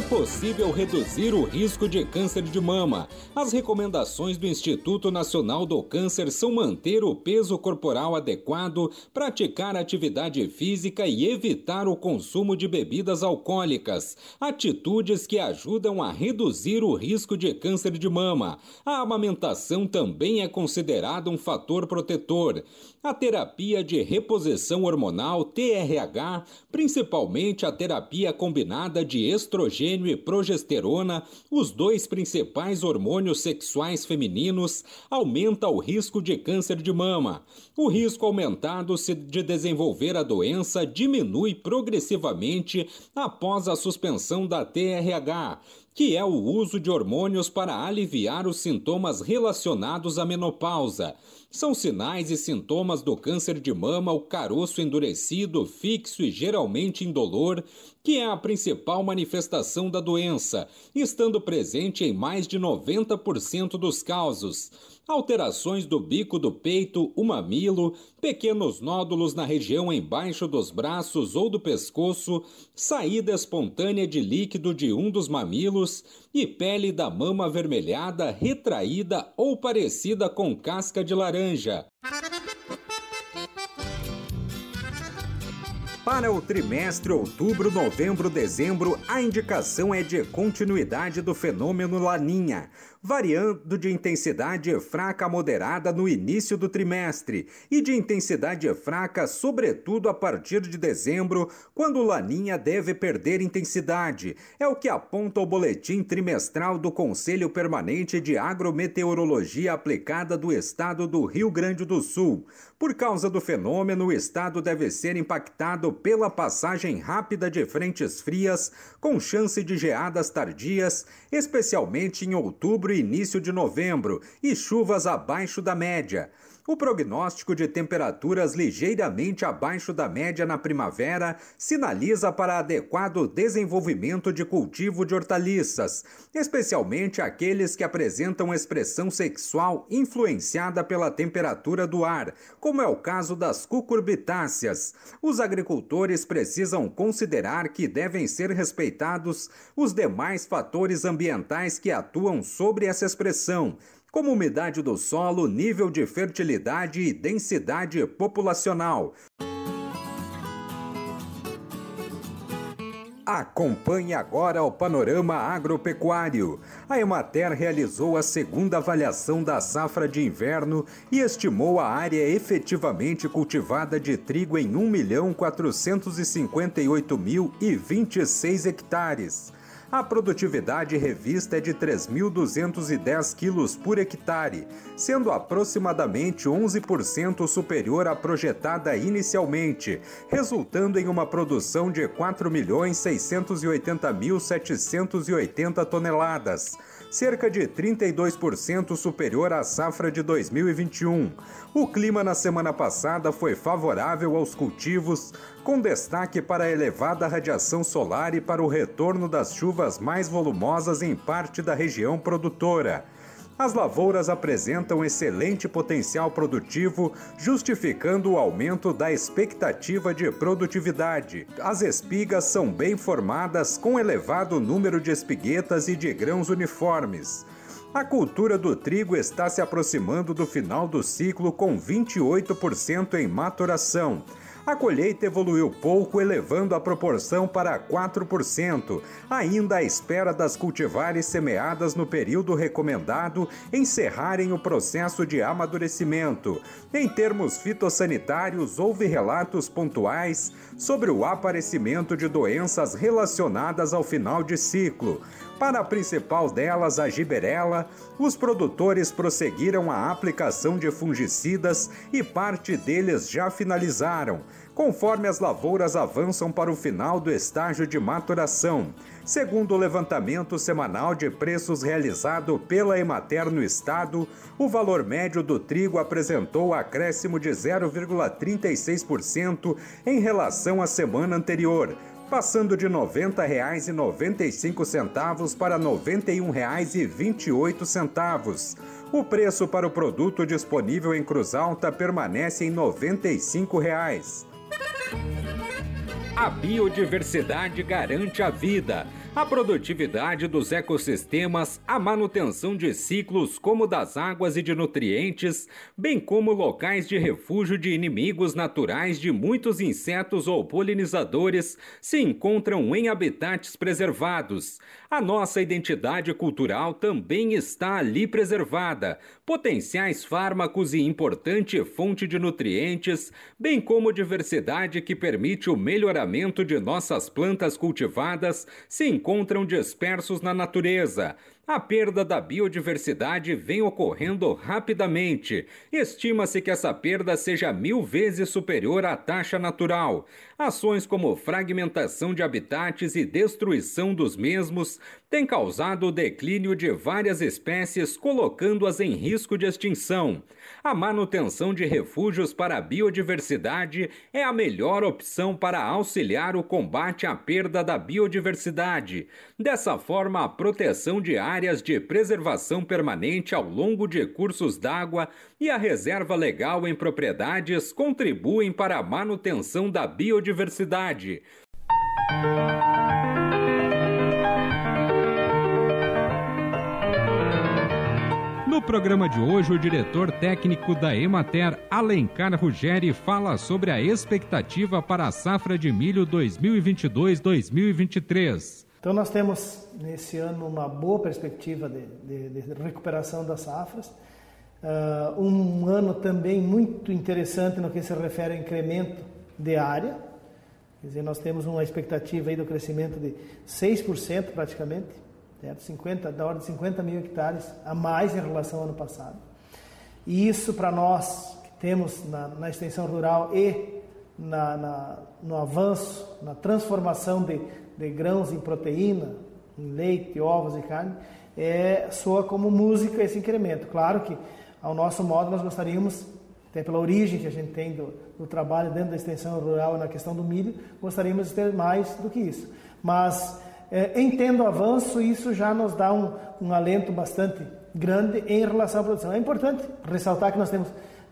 É possível reduzir o risco de câncer de mama. As recomendações do Instituto Nacional do Câncer são manter o peso corporal adequado, praticar atividade física e evitar o consumo de bebidas alcoólicas. Atitudes que ajudam a reduzir o risco de câncer de mama. A amamentação também é considerada um fator protetor. A terapia de reposição hormonal, TRH, principalmente a terapia combinada de estrogênio estrogênio e progesterona, os dois principais hormônios sexuais femininos, aumenta o risco de câncer de mama. O risco aumentado de desenvolver a doença diminui progressivamente após a suspensão da TRH, que é o uso de hormônios para aliviar os sintomas relacionados à menopausa. São sinais e sintomas do câncer de mama o caroço endurecido, fixo e geralmente indolor, que é a principal manifestação da doença, estando presente em mais de 90% dos casos alterações do bico do peito, o mamilo, pequenos nódulos na região embaixo dos braços ou do pescoço, saída espontânea de líquido de um dos mamilos e pele da mama avermelhada, retraída ou parecida com casca de laranja. Para o trimestre outubro, novembro, dezembro, a indicação é de continuidade do fenômeno Laninha, variando de intensidade fraca a moderada no início do trimestre e de intensidade fraca, sobretudo a partir de dezembro, quando Laninha deve perder intensidade. É o que aponta o boletim trimestral do Conselho Permanente de Agrometeorologia Aplicada do Estado do Rio Grande do Sul. Por causa do fenômeno, o estado deve ser impactado pela passagem rápida de frentes frias, com chance de geadas tardias, especialmente em outubro e início de novembro, e chuvas abaixo da média. O prognóstico de temperaturas ligeiramente abaixo da média na primavera sinaliza para adequado desenvolvimento de cultivo de hortaliças, especialmente aqueles que apresentam expressão sexual influenciada pela temperatura do ar, como é o caso das cucurbitáceas. Os agricultores precisam considerar que devem ser respeitados os demais fatores ambientais que atuam sobre essa expressão como umidade do solo, nível de fertilidade e densidade populacional. Acompanhe agora o panorama agropecuário. A Emater realizou a segunda avaliação da safra de inverno e estimou a área efetivamente cultivada de trigo em 1.458.026 hectares. A produtividade revista é de 3.210 quilos por hectare, sendo aproximadamente 11% superior à projetada inicialmente, resultando em uma produção de 4.680.780 toneladas, cerca de 32% superior à safra de 2021. O clima na semana passada foi favorável aos cultivos, com destaque para a elevada radiação solar e para o retorno das chuvas mais volumosas em parte da região produtora. As lavouras apresentam excelente potencial produtivo, justificando o aumento da expectativa de produtividade. As espigas são bem formadas, com elevado número de espiguetas e de grãos uniformes. A cultura do trigo está se aproximando do final do ciclo com 28% em maturação. A colheita evoluiu pouco, elevando a proporção para 4%, ainda à espera das cultivares semeadas no período recomendado encerrarem o processo de amadurecimento. Em termos fitossanitários, houve relatos pontuais sobre o aparecimento de doenças relacionadas ao final de ciclo. Para a principal delas, a giberela, os produtores prosseguiram a aplicação de fungicidas e parte deles já finalizaram, conforme as lavouras avançam para o final do estágio de maturação. Segundo o levantamento semanal de preços realizado pela Emater no estado, o valor médio do trigo apresentou acréscimo de 0,36% em relação à semana anterior, passando de R$ 90,95 para R$ 91,28. O preço para o produto disponível em Cruz Alta permanece em 95 reais. A biodiversidade garante a vida a produtividade dos ecossistemas, a manutenção de ciclos como das águas e de nutrientes, bem como locais de refúgio de inimigos naturais de muitos insetos ou polinizadores, se encontram em habitats preservados. A nossa identidade cultural também está ali preservada, potenciais fármacos e importante fonte de nutrientes, bem como diversidade que permite o melhoramento de nossas plantas cultivadas, se encontram dispersos na natureza. A perda da biodiversidade vem ocorrendo rapidamente. Estima-se que essa perda seja mil vezes superior à taxa natural. Ações como fragmentação de habitats e destruição dos mesmos têm causado o declínio de várias espécies, colocando-as em risco de extinção. A manutenção de refúgios para a biodiversidade é a melhor opção para auxiliar o combate à perda da biodiversidade. Dessa forma, a proteção de áreas de preservação permanente ao longo de cursos d'água e a reserva legal em propriedades contribuem para a manutenção da biodiversidade. No programa de hoje, o diretor técnico da Emater, Alencar Ruggeri, fala sobre a expectativa para a safra de milho 2022-2023. Então, nós temos nesse ano uma boa perspectiva de, de, de recuperação das safras. Uh, um ano também muito interessante no que se refere ao incremento de área. Quer dizer, nós temos uma expectativa aí do crescimento de 6% praticamente certo? 50, da ordem de 50 mil hectares a mais em relação ao ano passado. E isso para nós que temos na, na extensão rural e na, na, no avanço, na transformação de, de grãos em proteína, em leite, ovos e carne, é, soa como música esse incremento. Claro que, ao nosso modo, nós gostaríamos, até pela origem que a gente tem do, do trabalho dentro da extensão rural na questão do milho, gostaríamos de ter mais do que isso. Mas é, entendo o avanço, isso já nos dá um, um alento bastante grande em relação à produção. É importante ressaltar que nós temos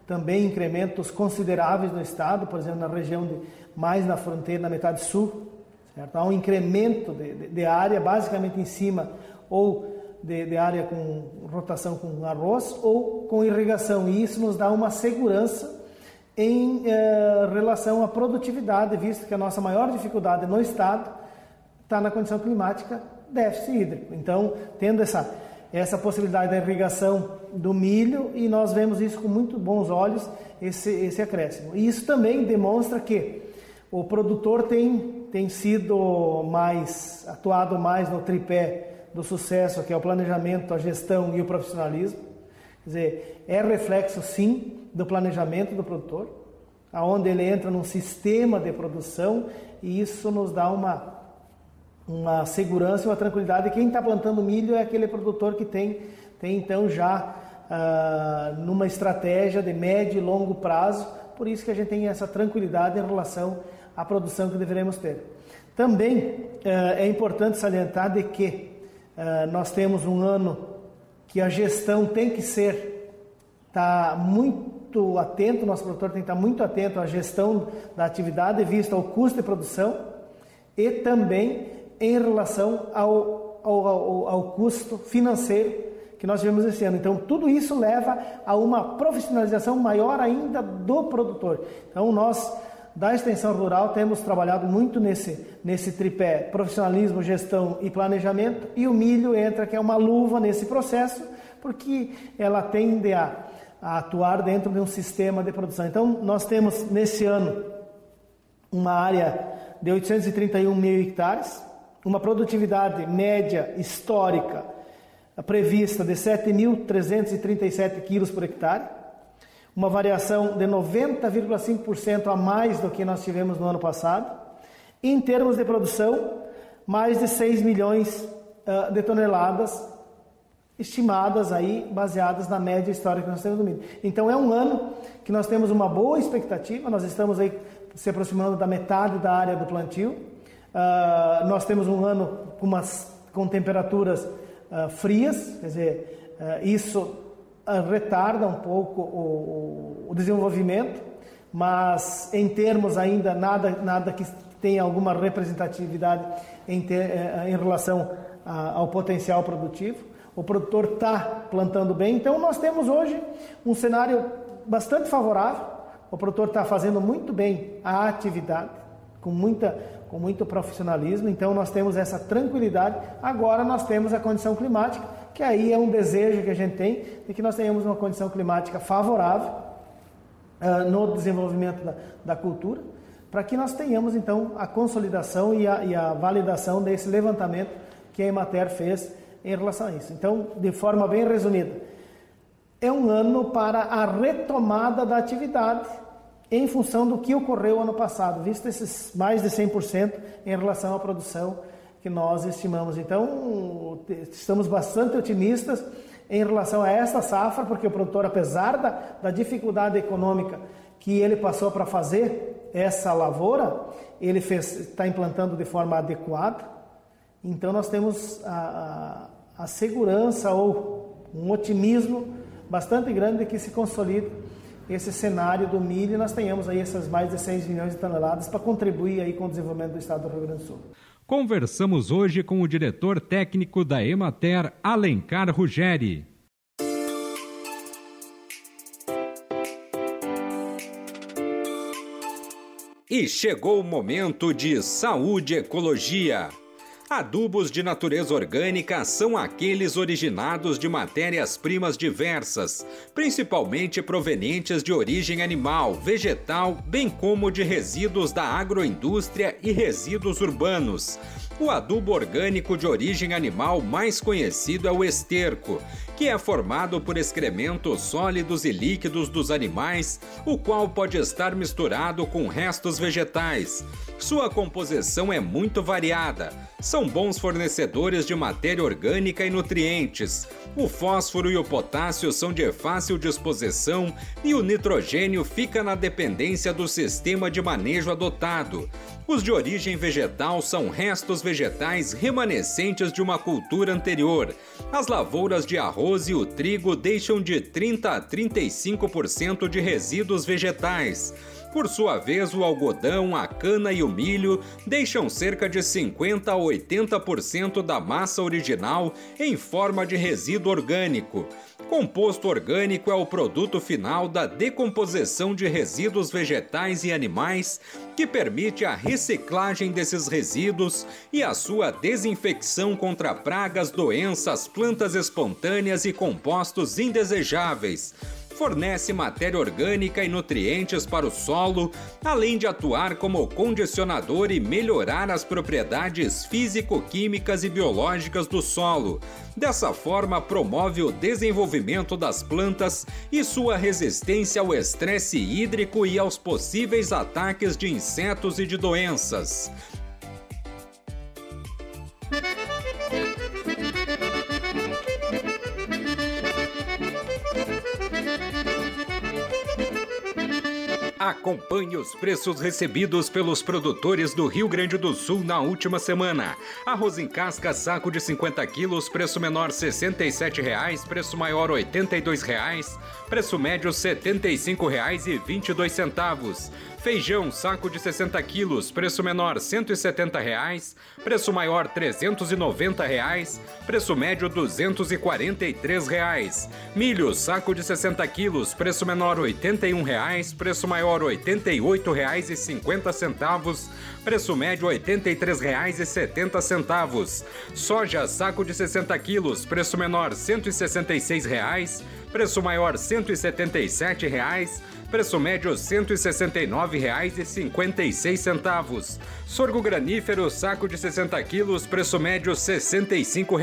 também incrementos consideráveis no estado, por exemplo, na região de, mais na fronteira, na metade sul, certo? há um incremento de, de, de área, basicamente em cima ou de, de, área com rotação com arroz ou com irrigação, e isso nos dá uma segurança em eh, relação à produtividade, visto que a nossa maior dificuldade no estado está na condição climática déficit hídrico. Então, tendo essa, essa possibilidade da irrigação do milho, e nós vemos isso com muito bons olhos, esse, esse acréscimo. E isso também demonstra que o produtor tem, tem sido mais, atuado mais no tripé do sucesso, que é o planejamento, a gestão e o profissionalismo. Quer dizer, é reflexo, sim, do planejamento do produtor, aonde ele entra num sistema de produção e isso nos dá uma uma segurança e uma tranquilidade. Quem está plantando milho é aquele produtor que tem, tem então já uh, numa estratégia de médio e longo prazo, por isso que a gente tem essa tranquilidade em relação à produção que deveremos ter. Também uh, é importante salientar de que uh, nós temos um ano que a gestão tem que ser tá muito atento, nosso produtor tem que estar muito atento à gestão da atividade vista ao custo de produção e também em relação ao, ao, ao, ao custo financeiro que nós tivemos esse ano. Então, tudo isso leva a uma profissionalização maior ainda do produtor. Então, nós da extensão rural temos trabalhado muito nesse, nesse tripé profissionalismo, gestão e planejamento, e o milho entra, que é uma luva nesse processo, porque ela tende a, a atuar dentro de um sistema de produção. Então, nós temos nesse ano uma área de 831 mil hectares, uma produtividade média histórica prevista de 7.337 quilos por hectare, uma variação de 90,5% a mais do que nós tivemos no ano passado. Em termos de produção, mais de 6 milhões uh, de toneladas estimadas aí, baseadas na média histórica que nós temos do milho. Então é um ano que nós temos uma boa expectativa, nós estamos aí se aproximando da metade da área do plantio. Uh, nós temos um ano com, umas, com temperaturas uh, frias, quer dizer, isso retarda um pouco o, o, desenvolvimento, mas em termos ainda nada, nada que tenha alguma representatividade em, ter, eh, em relação a, ao potencial produtivo. O produtor está plantando bem, então nós temos hoje um cenário bastante favorável. O produtor está fazendo muito bem a atividade, com, muita, com muito profissionalismo, então nós temos essa tranquilidade. Agora nós temos a condição climática que aí é um desejo que a gente tem de que nós tenhamos uma condição climática favorável uh, no desenvolvimento da, da cultura, para que nós tenhamos então a consolidação e a, e a, validação desse levantamento que a Emater fez em relação a isso. Então, de forma bem resumida, é um ano para a retomada da atividade em função do que ocorreu ano passado, visto esses mais de 100% em relação à produção que nós estimamos. Então, estamos bastante otimistas em relação a essa safra, porque o produtor, apesar da, da dificuldade econômica que ele passou para fazer essa lavoura, ele está implantando de forma adequada. Então, nós temos a, a, a segurança ou um otimismo bastante grande de que se consolide esse cenário do milho e nós tenhamos aí essas mais de 6 milhões de toneladas para contribuir aí com o desenvolvimento do estado do Rio Grande do Sul. Conversamos hoje com o diretor técnico da Emater, Alencar Ruggeri. E chegou o momento de saúde e ecologia. Adubos de natureza orgânica são aqueles originados de matérias-primas diversas, principalmente provenientes de origem animal, vegetal, bem como de resíduos da agroindústria e resíduos urbanos. O adubo orgânico de origem animal mais conhecido é o esterco, que é formado por excrementos sólidos e líquidos dos animais, o qual pode estar misturado com restos vegetais. Sua composição é muito variada. São bons fornecedores de matéria orgânica e nutrientes. O fósforo e o potássio são de fácil disposição e o nitrogênio fica na dependência do sistema de manejo adotado. Os de origem vegetal são restos vegetais remanescentes de uma cultura anterior. As lavouras de arroz e o trigo deixam de 30 a 35% de resíduos vegetais. Por sua vez, o algodão, a cana e o milho deixam cerca de 50 a 80% da massa original em forma de resíduo orgânico. Composto orgânico é o produto final da decomposição de resíduos vegetais e animais que permite a reciclagem desses resíduos e a sua desinfecção contra pragas, doenças, plantas espontâneas e compostos indesejáveis fornece matéria orgânica e nutrientes para o solo, além de atuar como condicionador e melhorar as propriedades físico-químicas e biológicas do solo. Dessa forma, promove o desenvolvimento das plantas e sua resistência ao estresse hídrico e aos possíveis ataques de insetos e de doenças. Acompanhe os preços recebidos pelos produtores do Rio Grande do Sul na última semana. Arroz em casca, saco de 50 quilos, preço menor R$ 67,00, preço maior R$ 82,00, preço médio R$ 75,22. Feijão, saco de 60 quilos, preço menor 170 reais, preço maior 390 reais, preço médio 243 reais. Milho, saco de 60 quilos, preço menor 81 reais, preço maior 88 reais e 50 centavos, preço médio 83 reais e 70 centavos. Soja, saco de 60 quilos, preço menor 166 reais, preço maior 177 reais, Preço médio R$ 169,56. Sorgo granífero, saco de 60 quilos, preço médio R$ 65.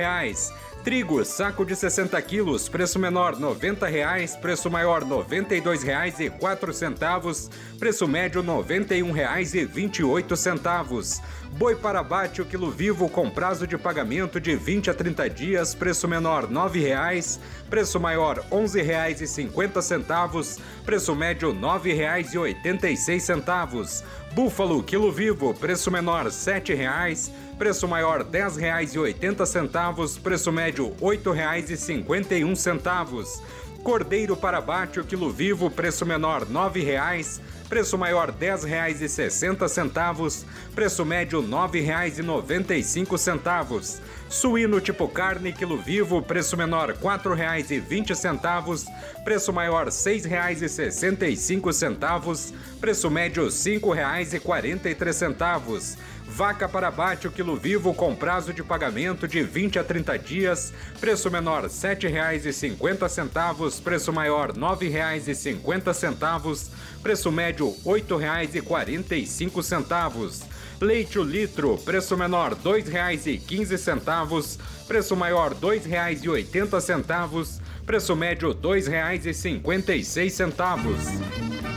Trigo, saco de 60 quilos, preço menor 90 reais, preço maior R$ 92,04, preço médio R$ 91,28. Boi para abate, o quilo vivo com prazo de pagamento de 20 a 30 dias, preço menor R$ 9,00, preço maior R$ 11,50, preço médio R$ 9,86. Búfalo, quilo vivo, preço menor R$ 7,00, preço maior R$ 10,80, preço médio R$ 8,51. Cordeiro para abate, o quilo vivo, preço menor R$ 9,00 preço maior R$ 10,60, preço médio R$ 9,95. Suíno tipo carne, quilo vivo, preço menor R$ 4,20, preço maior R$ 6,65, preço médio R$ 5,43. Vaca para abate o quilo vivo com prazo de pagamento de 20 a 30 dias, preço menor R$ 7,50, preço maior R$ 9,50, preço médio R$ 8,45. Leite o litro, preço menor R$ 2,15, preço maior R$ 2,80, preço médio R$ 2,56.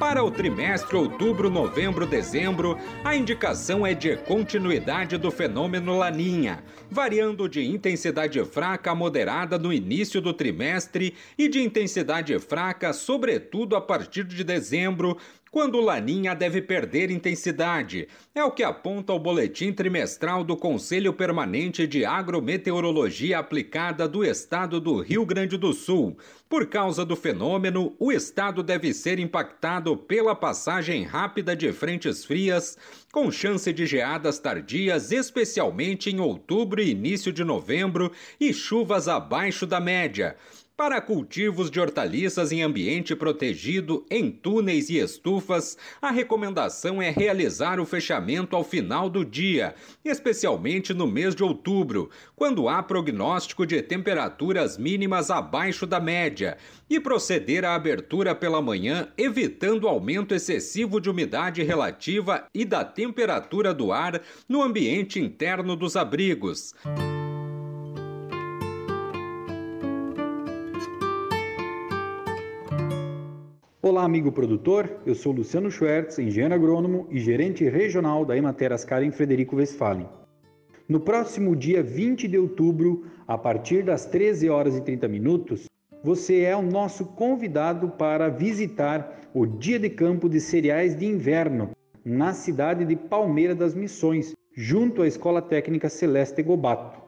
Para o trimestre outubro, novembro, dezembro, a indicação é de continuidade do fenômeno Laninha, variando de intensidade fraca a moderada no início do trimestre e de intensidade fraca, sobretudo a partir de dezembro, quando Laninha deve perder intensidade. É o que aponta o boletim trimestral do Conselho Permanente de Agrometeorologia Aplicada do Estado do Rio Grande do Sul. Por causa do fenômeno, o estado deve ser impactado pela passagem rápida de frentes frias, com chance de geadas tardias, especialmente em outubro e início de novembro, e chuvas abaixo da média. Para cultivos de hortaliças em ambiente protegido, em túneis e estufas, a recomendação é realizar o fechamento ao final do dia, especialmente no mês de outubro, quando há prognóstico de temperaturas mínimas abaixo da média, e proceder à abertura pela manhã, evitando aumento excessivo de umidade relativa e da temperatura do ar no ambiente interno dos abrigos. Olá, amigo produtor. Eu sou Luciano Schwertz, engenheiro agrônomo e gerente regional da Emater Ascar em Frederico Westphalen. No próximo dia 20 de outubro, a partir das 13 horas e 30 minutos, você é o nosso convidado para visitar o Dia de Campo de Cereais de Inverno na cidade de Palmeira das Missões, junto à Escola Técnica Celeste Gobato.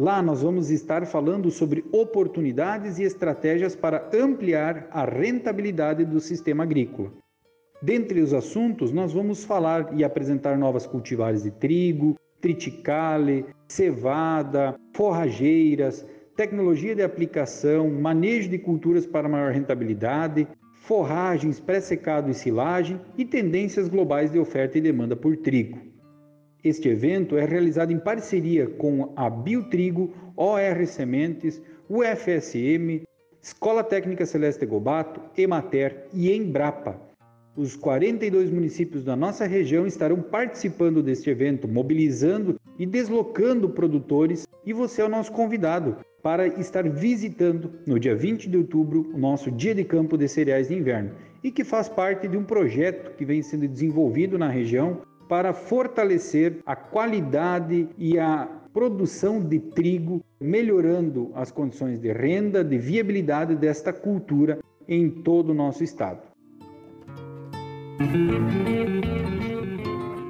Lá nós vamos estar falando sobre oportunidades e estratégias para ampliar a rentabilidade do sistema agrícola. Dentre os assuntos, nós vamos falar e apresentar novas cultivares de trigo, triticale, cevada, forrageiras, tecnologia de aplicação, manejo de culturas para maior rentabilidade, forragens, pré-secado e silagem e tendências globais de oferta e demanda por trigo. Este evento é realizado em parceria com a Biotrigo, OR Sementes, UFSM, Escola Técnica Celeste Gobato, Emater e Embrapa. Os 42 municípios da nossa região estarão participando deste evento, mobilizando e deslocando produtores, e você é o nosso convidado para estar visitando no dia 20 de outubro o nosso Dia de Campo de Cereais de Inverno e que faz parte de um projeto que vem sendo desenvolvido na região para fortalecer a qualidade e a produção de trigo, melhorando as condições de renda, de viabilidade desta cultura em todo o nosso estado.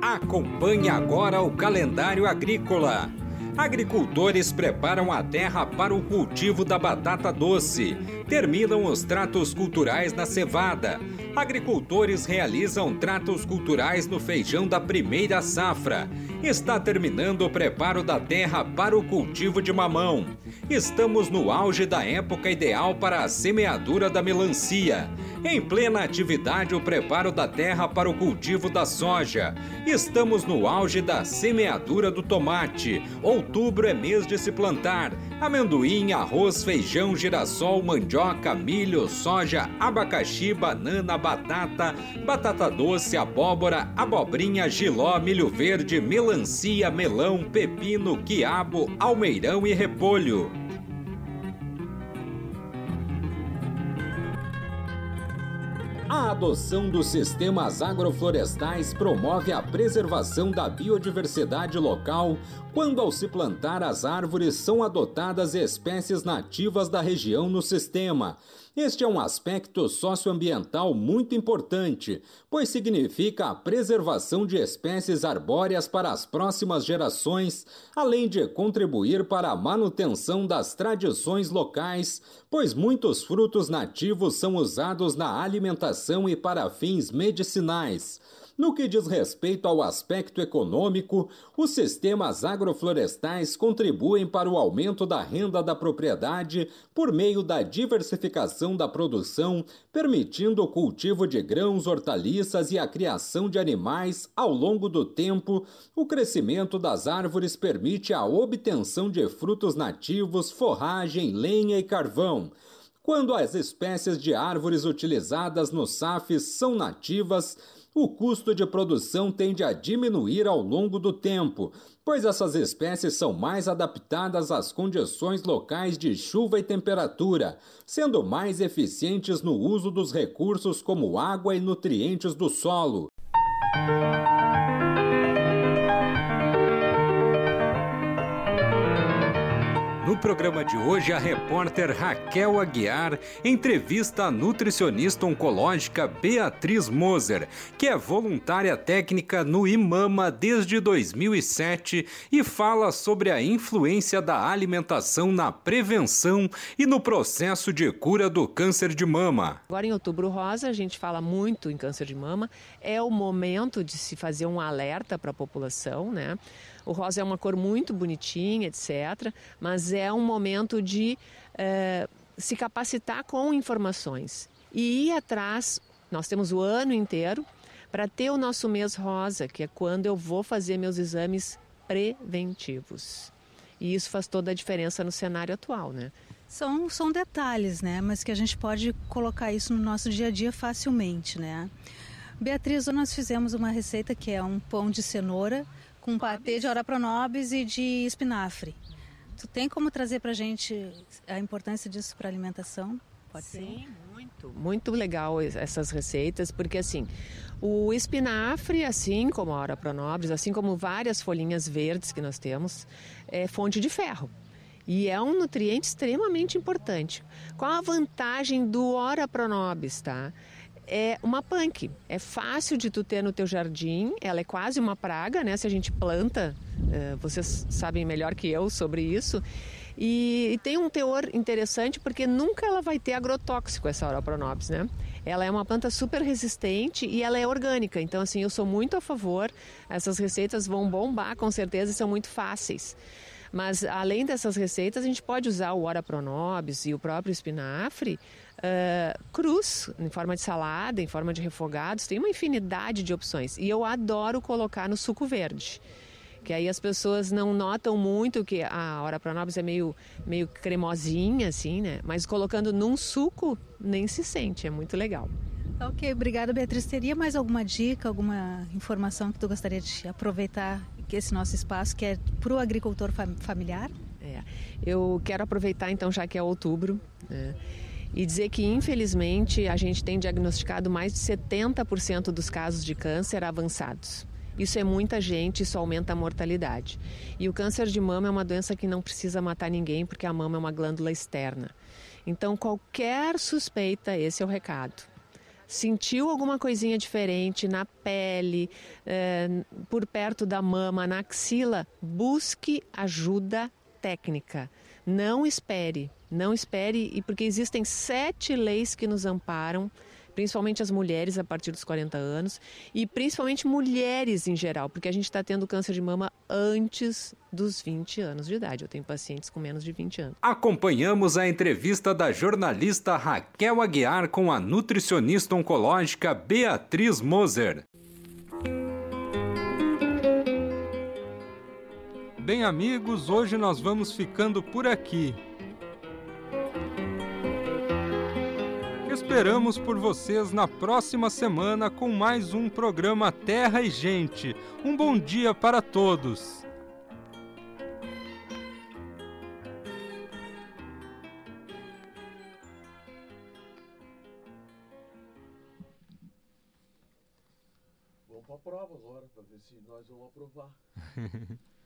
Acompanhe agora o calendário agrícola. Agricultores preparam a terra para o cultivo da batata doce. Terminam os tratos culturais na cevada. Agricultores realizam tratos culturais no feijão da primeira safra. Está terminando o preparo da terra para o cultivo de mamão. Estamos no auge da época ideal para a semeadura da melancia. Em plena atividade, o preparo da terra para o cultivo da soja. Estamos no auge da semeadura do tomate. Outubro é mês de se plantar amendoim, arroz, feijão, girassol, mandioca, milho, soja, abacaxi, banana, batata, batata doce, abóbora, abobrinha, giló, milho verde, melancia, melão, pepino, quiabo, almeirão e repolho. A adoção dos sistemas agroflorestais promove a preservação da biodiversidade local quando, ao se plantar as árvores, são adotadas espécies nativas da região no sistema. Este é um aspecto socioambiental muito importante, pois significa a preservação de espécies arbóreas para as próximas gerações, além de contribuir para a manutenção das tradições locais, pois muitos frutos nativos são usados na alimentação e para fins medicinais. No que diz respeito ao aspecto econômico, os sistemas agroflorestais contribuem para o aumento da renda da propriedade por meio da diversificação da produção, permitindo o cultivo de grãos, hortaliças e a criação de animais ao longo do tempo. O crescimento das árvores permite a obtenção de frutos nativos, forragem, lenha e carvão. Quando as espécies de árvores utilizadas no SAFs são nativas, o custo de produção tende a diminuir ao longo do tempo, pois essas espécies são mais adaptadas às condições locais de chuva e temperatura, sendo mais eficientes no uso dos recursos como água e nutrientes do solo. No programa de hoje, a repórter Raquel Aguiar entrevista a nutricionista oncológica Beatriz Moser, que é voluntária técnica no IMAMA desde 2007 e fala sobre a influência da alimentação na prevenção e no processo de cura do câncer de mama. Agora, em outubro rosa, a gente fala muito em câncer de mama. É o momento de se fazer um alerta para a população, né? O rosa é uma cor muito bonitinha, etc. Mas é um momento de é, se capacitar com informações e ir atrás. Nós temos o ano inteiro para ter o nosso mês rosa, que é quando eu vou fazer meus exames preventivos. E isso faz toda a diferença no cenário atual, né? São, são detalhes, né? Mas que a gente pode colocar isso no nosso dia a dia facilmente, né? Beatriz, nós fizemos uma receita que é um pão de cenoura com patê de ora pronobis e de espinafre. Tu tem como trazer para a gente a importância disso para a alimentação? Pode Sim, ser? muito. Muito legal essas receitas, porque assim, o espinafre, assim como a ora pronobis, assim como várias folhinhas verdes que nós temos, é fonte de ferro. E é um nutriente extremamente importante. Qual a vantagem do ora pronobis, tá? É uma punk. É fácil de tu ter no teu jardim, ela é quase uma praga, né? Se a gente planta, é, vocês sabem melhor que eu sobre isso. E, e, tem um teor interessante porque nunca ela vai ter agrotóxico essa Auropronopis, né? Ela é uma planta super resistente e ela é orgânica. Então, assim, eu sou muito a favor. Essas receitas vão bombar com certeza e são muito fáceis. Mas além dessas receitas, a gente pode usar o Ora Pronobis e o próprio espinafre uh, cruz, em forma de salada, em forma de refogados. Tem uma infinidade de opções. E eu adoro colocar no suco verde que aí as pessoas não notam muito que a Ora Pronobis é meio, meio cremosinha, assim, né? Mas colocando num suco, nem se sente, é muito legal. Ok, obrigada Beatriz. Teria mais alguma dica, alguma informação que tu gostaria de aproveitar que esse nosso espaço, que é para o agricultor familiar? É, eu quero aproveitar então, já que é outubro, né, e dizer que infelizmente a gente tem diagnosticado mais de 70% dos casos de câncer avançados. Isso é muita gente, isso aumenta a mortalidade. E o câncer de mama é uma doença que não precisa matar ninguém, porque a mama é uma glândula externa. Então, qualquer suspeita, esse é o recado sentiu alguma coisinha diferente na pele, é, por perto da mama, na axila, busque ajuda técnica. Não espere, não espere, e porque existem sete leis que nos amparam principalmente as mulheres a partir dos 40 anos e principalmente mulheres em geral, porque a gente está tendo câncer de mama antes dos 20 anos de idade. Eu tenho pacientes com menos de 20 anos. Acompanhamos a entrevista da jornalista Raquel Aguiar com a nutricionista oncológica Beatriz Moser. Bem, amigos, hoje nós vamos ficando por aqui. Esperamos por vocês na próxima semana com mais um programa Terra e Gente. Um bom dia para todos. Vamos para a prova agora, para ver se nós vamos aprovar.